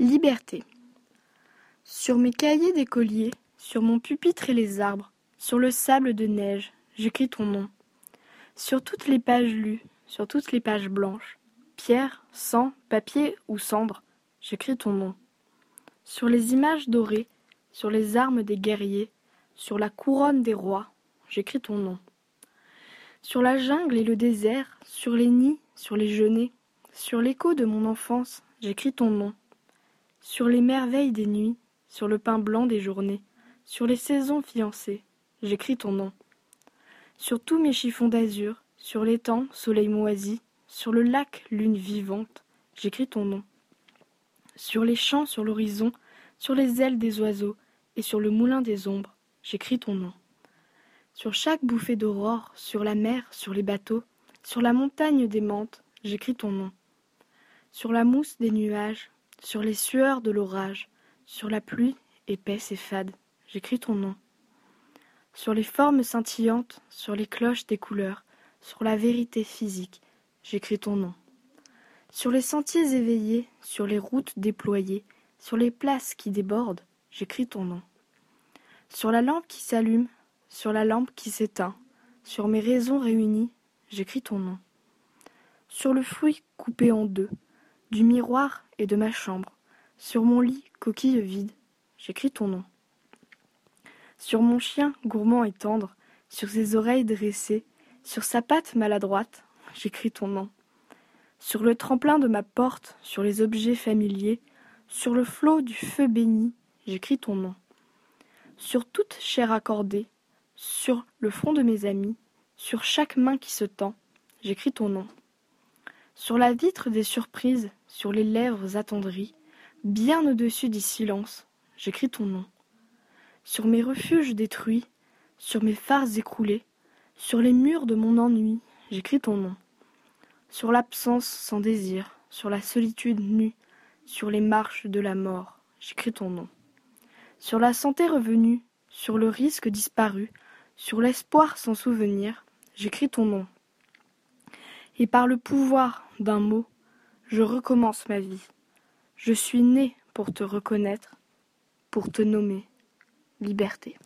Liberté. Sur mes cahiers d'écolier, sur mon pupitre et les arbres, sur le sable de neige, j'écris ton nom. Sur toutes les pages lues, sur toutes les pages blanches, pierre, sang, papier ou cendre, j'écris ton nom. Sur les images dorées, sur les armes des guerriers, sur la couronne des rois, j'écris ton nom. Sur la jungle et le désert, sur les nids, sur les genêts, sur l'écho de mon enfance, j'écris ton nom. Sur les merveilles des nuits, sur le pain blanc des journées, sur les saisons fiancées, j'écris ton nom. Sur tous mes chiffons d'azur, sur l'étang, soleil moisi, sur le lac, lune vivante, j'écris ton nom. Sur les champs, sur l'horizon, sur les ailes des oiseaux et sur le moulin des ombres, j'écris ton nom. Sur chaque bouffée d'aurore, sur la mer, sur les bateaux, sur la montagne des menthes, j'écris ton nom. Sur la mousse des nuages, sur les sueurs de l'orage, sur la pluie épaisse et fade, j'écris ton nom. Sur les formes scintillantes, sur les cloches des couleurs, sur la vérité physique, j'écris ton nom. Sur les sentiers éveillés, sur les routes déployées, sur les places qui débordent, j'écris ton nom. Sur la lampe qui s'allume, sur la lampe qui s'éteint, sur mes raisons réunies, j'écris ton nom. Sur le fruit coupé en deux, du miroir et de ma chambre, sur mon lit coquille vide, j'écris ton nom. Sur mon chien gourmand et tendre, sur ses oreilles dressées, sur sa patte maladroite, j'écris ton nom. Sur le tremplin de ma porte, sur les objets familiers, sur le flot du feu béni, j'écris ton nom. Sur toute chair accordée, sur le front de mes amis, sur chaque main qui se tend, j'écris ton nom. Sur la vitre des surprises, sur les lèvres attendries, bien au-dessus du silence, j'écris ton nom. Sur mes refuges détruits, sur mes phares écroulés, sur les murs de mon ennui, j'écris ton nom. Sur l'absence sans désir, sur la solitude nue, sur les marches de la mort, j'écris ton nom. Sur la santé revenue, sur le risque disparu, sur l'espoir sans souvenir, j'écris ton nom. Et par le pouvoir d'un mot, je recommence ma vie. Je suis né pour te reconnaître, pour te nommer liberté.